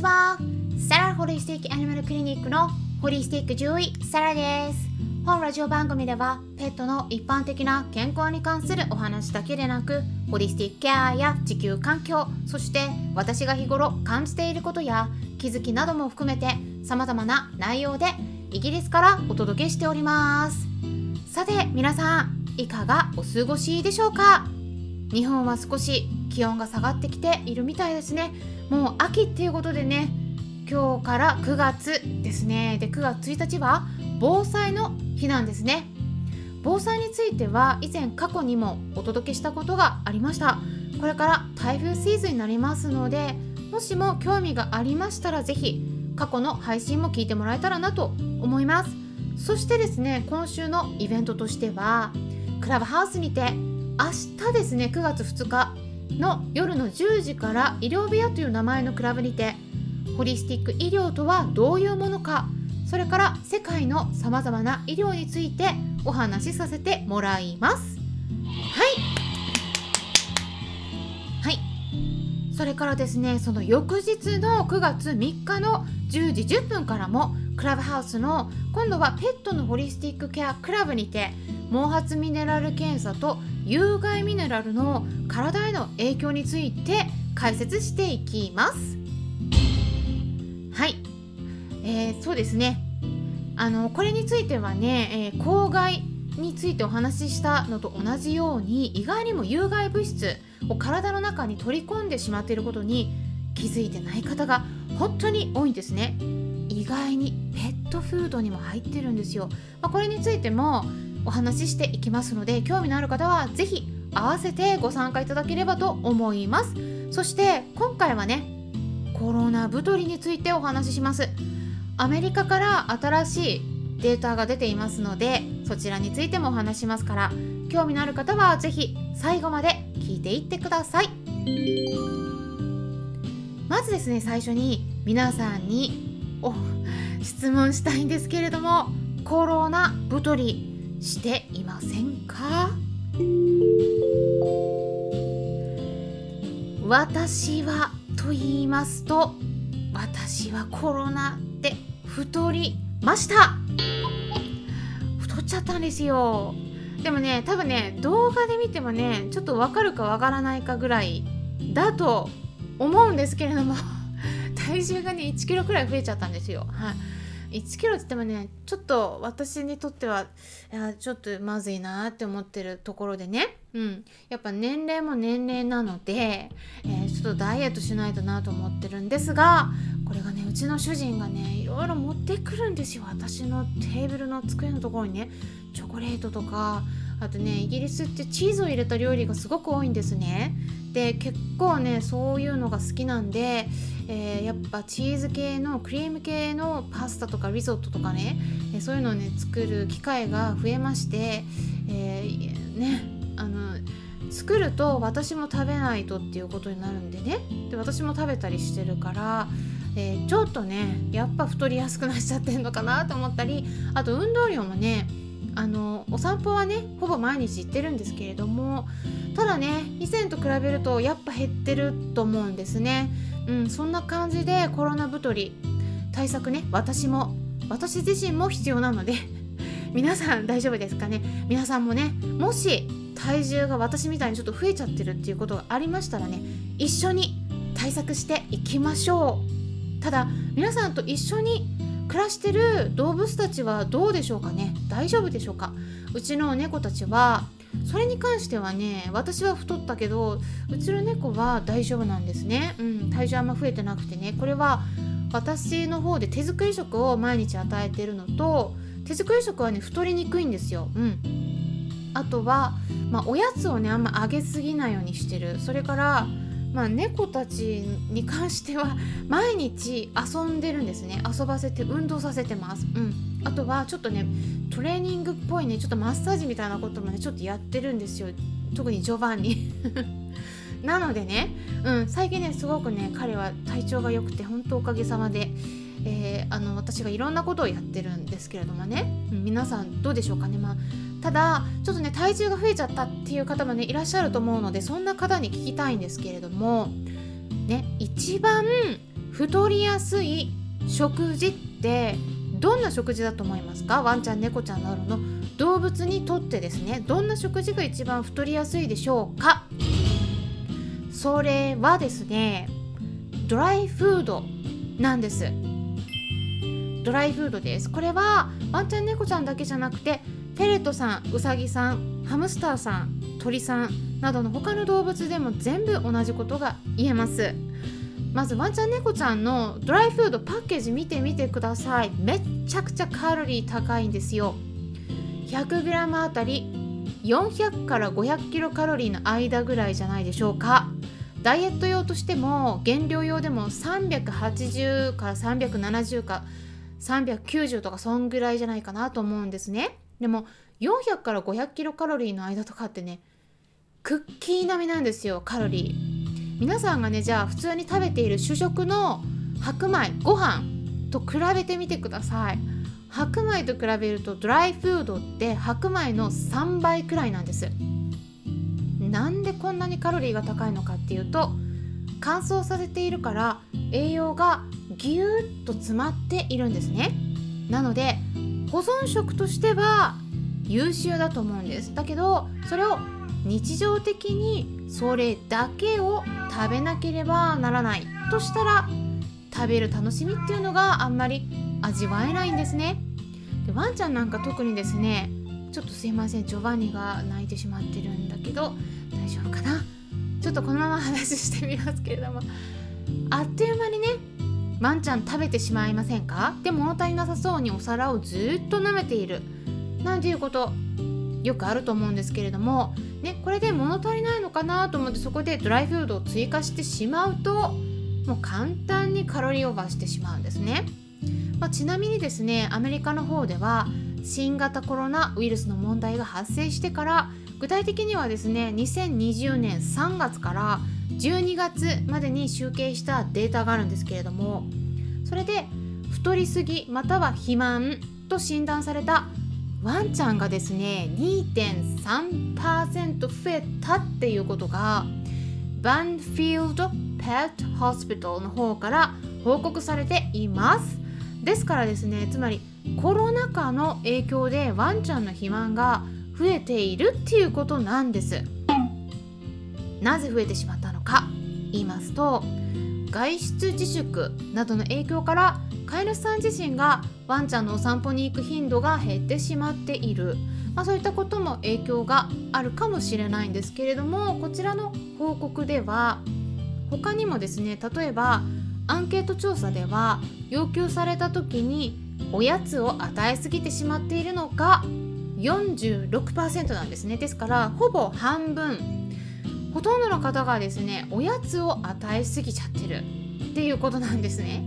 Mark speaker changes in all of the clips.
Speaker 1: ちは。サラホリスティックアニマルクリニックのホリスティック獣医サラです本ラジオ番組ではペットの一般的な健康に関するお話だけでなくホリスティックケアや地球環境そして私が日頃感じていることや気づきなども含めて様々な内容でイギリスからお届けしております。さて皆さんいかがお過ごしでしょうか？日本は少し気温が下がってきているみたいですね。もう秋っていうことでね今日から9月ですね。で9月1日は防災の日なんですね。防災については以前過去にもお届けしたことがありました。これから台風シーズンになりますのでもしも興味がありましたら是非過去の配信も聞いてもらえたらなと思います。そしてですね今週のイベントとしてはクラブハウスにて明日ですね9月2日の夜の10時から医療部屋という名前のクラブにてホリスティック医療とはどういうものかそれから世界のさまざまな医療についてお話しさせてもらいます。はい。はい。それからですねその翌日の9月3日の10時10分からもクラブハウスの今度はペットのホリスティックケアクラブにて毛髪ミネラル検査と有害ミネラルの体への影響について解説していきます。はい、えー、そうですね。あのこれについてはね、えー、公害についてお話ししたのと同じように意外にも有害物質を体の中に取り込んでしまっていることに気づいてない方が本当に多いんですね。意外にペットフードにも入ってるんですよ、まあ、これについてもお話ししていきますので興味のある方は是非合わせてご参加いただければと思います。そして今回はねコロナ太りについてお話しします。アメリカから新しいデータが出ていますのでそちらについてもお話しますから興味のある方は是非最後まで聞いていってください。まずですね最初に皆さんにお 質問したいんですけれどもコロナ太りしていませんか？私はと言いますと私はコロナで太りました。太っちゃったんですよ。でもね多分ね動画で見てもねちょっとわかるかわからないかぐらいだと思うんですけれども 体重がね1キロくらい増えちゃったんですよ。はい。1キロって言ってもねちょっと私にとってはいやちょっとまずいなって思ってるところでね、うん、やっぱ年齢も年齢なので、えー、ちょっとダイエットしないとなと思ってるんですがこれがねうちの主人がねいろいろ持ってくるんですよ。私のテーブルの机のところにねチョコレートとかあとねイギリスってチーズを入れた料理がすごく多いんですね。で結構ねそういうのが好きなんで、えー、やっぱチーズ系のクリーム系のパスタとかリゾットとかね、えそういうのをね作る機会が増えまして、えー、ねあの作ると私も食べないとっていうことになるんでね。で私も食べたりしてるから、えー、ちょっとねやっぱ太りやすくなっちゃってんのかなと思ったりあと運動量もねあのお散歩はねほぼ毎日行ってるんですけれどもただね以前と比べるとやっぱ減ってると思うんですね。うんそんな感じでコロナ太り対策ね私も私自身も必要なので 皆さん大丈夫ですかね？皆さんもねもし体重が私みたいにちょっと増えちゃってるっていうことがありましたらね一緒に対策していきましょう。ただ皆さんと一緒に暮らしてる動物たちはどうでしょうかね？大丈夫でしょうか？うちの猫たちはそれに関してはね私は太ったけどうちの猫は大丈夫なんですね、うん、体重あんま増えてなくてね。これは私の方で手作り食を毎日与えてるのと手作り食はね太りにくいんですよ、うん、あとは、まあ、おやつをねあんまあげすぎないようにしてる。それからまあ、猫たちに関しては毎日遊んでるんですね。遊ばせて運動させてます、うん、あとはちょっとねトレーニングっぽいねちょっとマッサージみたいなこともねちょっとやってるんですよ。特に序盤に。なのでね、うん、最近ねすごくね彼は体調が良くて本当おかげさまで、えー、あの私がいろんなことをやってるんですけれどもね、うん、皆さんどうでしょうかね。まあただちょっとね体重が増えちゃったっていう方もねいらっしゃると思うのでそんな方に聞きたいんですけれどもね一番太りやすい食事ってどんな食事だと思いますか？ワンちゃん猫ちゃんなどの動物にとってですねどんな食事が一番太りやすいでしょうか？それはですねドライフードなんです。ドライフードです。これはワンちゃん猫ちゃんだけじゃなくてフェレットさんウサギさんハムスターさん鳥さんなどの他の動物でも全部同じことが言えます。まずワンちゃん猫ちゃんのドライフードパッケージ見てみてください。めっちゃくちゃカロリー高いんですよ。100g あたり400から500キロカロリーの間ぐらいじゃないでしょうか。ダイエット用としても減量用でも380から370か390とかそんぐらいじゃないかなと思うんですね。でも400から500キロカロリーの間とかってねクッキー並みなんですよカロリー。皆さんがねじゃあ普通に食べている主食の白米ご飯と比べてみてください。白米と比べるとドライフードって白米の3倍くらいなんです。なんでこんなにカロリーが高いのかっていうと乾燥させているから栄養がぎゅーっと詰まっているんですね。なので保存食としては優秀だと思うんです。だけどそれを日常的にそれだけを食べなければならないとしたら食べる楽しみっていうのがあんまり味わえないんですね。でワンちゃんなんか特にですねちょっとすいませんジョバンニが泣いてしまってるんだけど大丈夫かな？ちょっとこのまま話してみますけれども。あっという間にねワンちゃん食べてしまいませんか？で物足りなさそうにお皿をずっと舐めている。なんていうこと。よくあると思うんですけれども、ね、これで物足りないのかなと思ってそこでドライフードを追加してしまうともう簡単にカロリーオーバーしてしまうんですね、まあ、ちなみにですねアメリカの方では新型コロナウイルスの問題が発生してから具体的にはですね2020年3月から12月までに集計したデータがあるんですけれどもそれで太りすぎまたは肥満と診断されたワンちゃんがですね2.3%増えたっていうことがバンフィールド・ペット・ホスピタルの方から報告されています。ですからですねつまりコロナ禍の影響でワンちゃんの肥満が増えているっていうことなんです。なぜ増えてしまったのか言いますと外出自粛などの影響から飼い主さん自身がワンちゃんのお散歩に行く頻度が減ってしまっている、まあ、そういったことも影響があるかもしれないんですけれどもこちらの報告では他にもですね例えばアンケート調査では要求された時におやつを与えすぎてしまっているのが46%なんですね。ですからほぼ半分ほとんどの方がですねおやつを与えすぎちゃってる。っていうことなんですね。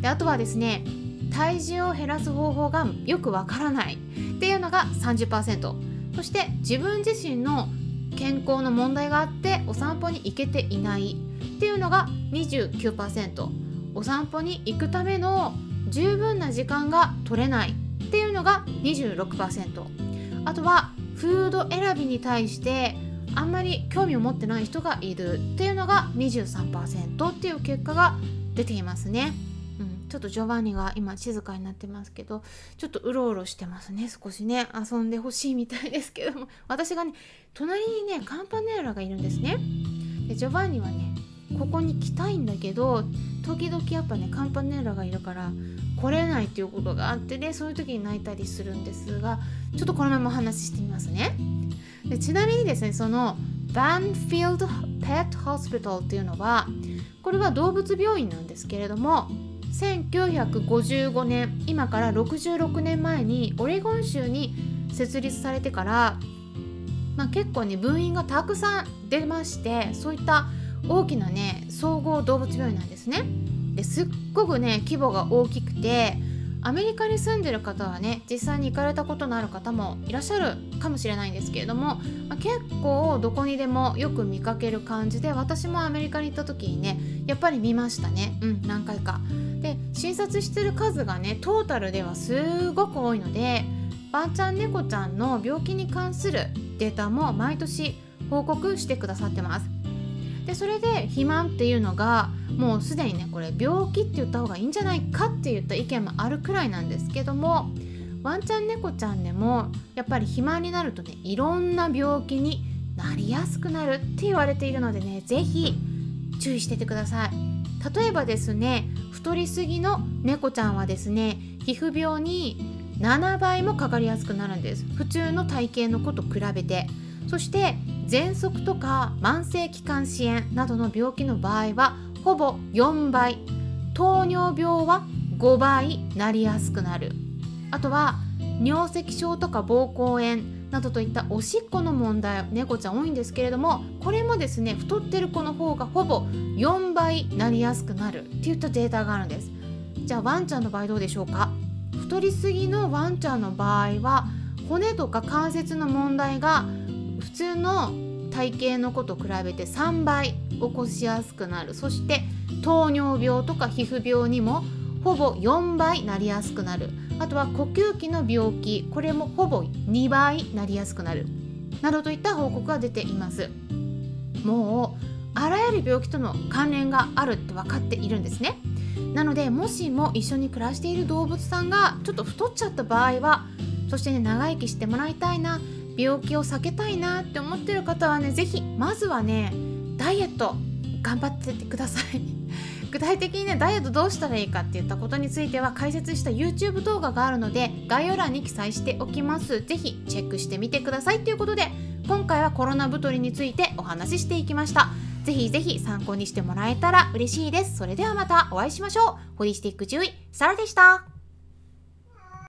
Speaker 1: であとはですね体重を減らす方法がよくわからない。っていうのが30%そして自分自身の健康の問題があってお散歩に行けていない。っていうのが29%お散歩に行くための十分な時間が取れない。っていうのが26%あとはフード選びに対してあんまり興味を持ってない人がいるっていうのが23%っていう結果が出ていますね。うん。ちょっとジョバンニが今静かになってますけどちょっとうろうろしてますね。少しね。遊んでほしいみたいですけども。私がね隣にねカンパネーラがいるんですね。でジョバンニはねここに来たいんだけど時々やっぱねカンパネーラがいるから来れないっていうことがあってねそういう時に泣いたりするんですがちょっとこのままお話ししてみますね。でちなみにですねそのバンフィールド・ペット・ホスピタルっていうのはこれは動物病院なんですけれども1955年今から66年前にオレゴン州に設立されてから、まあ、結構ね分院がたくさん出ましてそういった大きなね総合動物病院なんですね。ですっごくね規模が大きくてアメリカに住んでる方はね実際に行かれたことのある方もいらっしゃるかもしれないんですけれども、まあ、結構どこにでもよく見かける感じで私もアメリカに行った時にねやっぱり見ましたねうん何回か。で診察してる数がねトータルではすごく多いのでワンちゃん猫ちゃんの病気に関するデータも毎年報告してくださってます。でそれで肥満っていうのがもうすでにねこれ病気って言った方がいいんじゃないかって言った意見もあるくらいなんですけどもワンちゃん猫ちゃんでもやっぱり肥満になるとねいろんな病気になりやすくなるって言われているのでね是非注意しててください。例えばですね太りすぎの猫ちゃんはですね皮膚病に7倍もかかりやすくなるんです。普通の体型の子と比べて。そして喘息とか慢性気管支炎などの病気の場合はほぼ4倍。糖尿病は5倍なりやすくなる。あとは尿石症とか膀胱炎などといったおしっこの問題猫ちゃん多いんですけれどもこれもですね太ってる子の方がほぼ4倍なりやすくなる。っていったデータがあるんです。じゃあワンちゃんの場合どうでしょうか？太りすぎのワンちゃんの場合は骨とか関節の問題が普通の体型の子と比べて3倍起こしやすくなる。そして糖尿病とか皮膚病にもほぼ4倍なりやすくなる。あとは呼吸器の病気。これもほぼ2倍なりやすくなる。などといった報告が出ています。もうあらゆる病気との関連があるって分かっているんですね。なのでもしも一緒に暮らしている動物さんがちょっと太っちゃった場合はそしてね長生きしてもらいたいな。病気を避けたいなって思ってる方はね是非まずはねダイエット頑張っててください。具体的にねダイエットどうしたらいいかっていったことについては解説した YouTube 動画があるので概要欄に記載しておきます。是非チェックしてみてくださいということで今回はコロナ太りについてお話ししていきました。ぜひぜひ参考にしてもらえたら嬉しいです。それではまたお会いしましょう。ホリスティック獣医サラでした。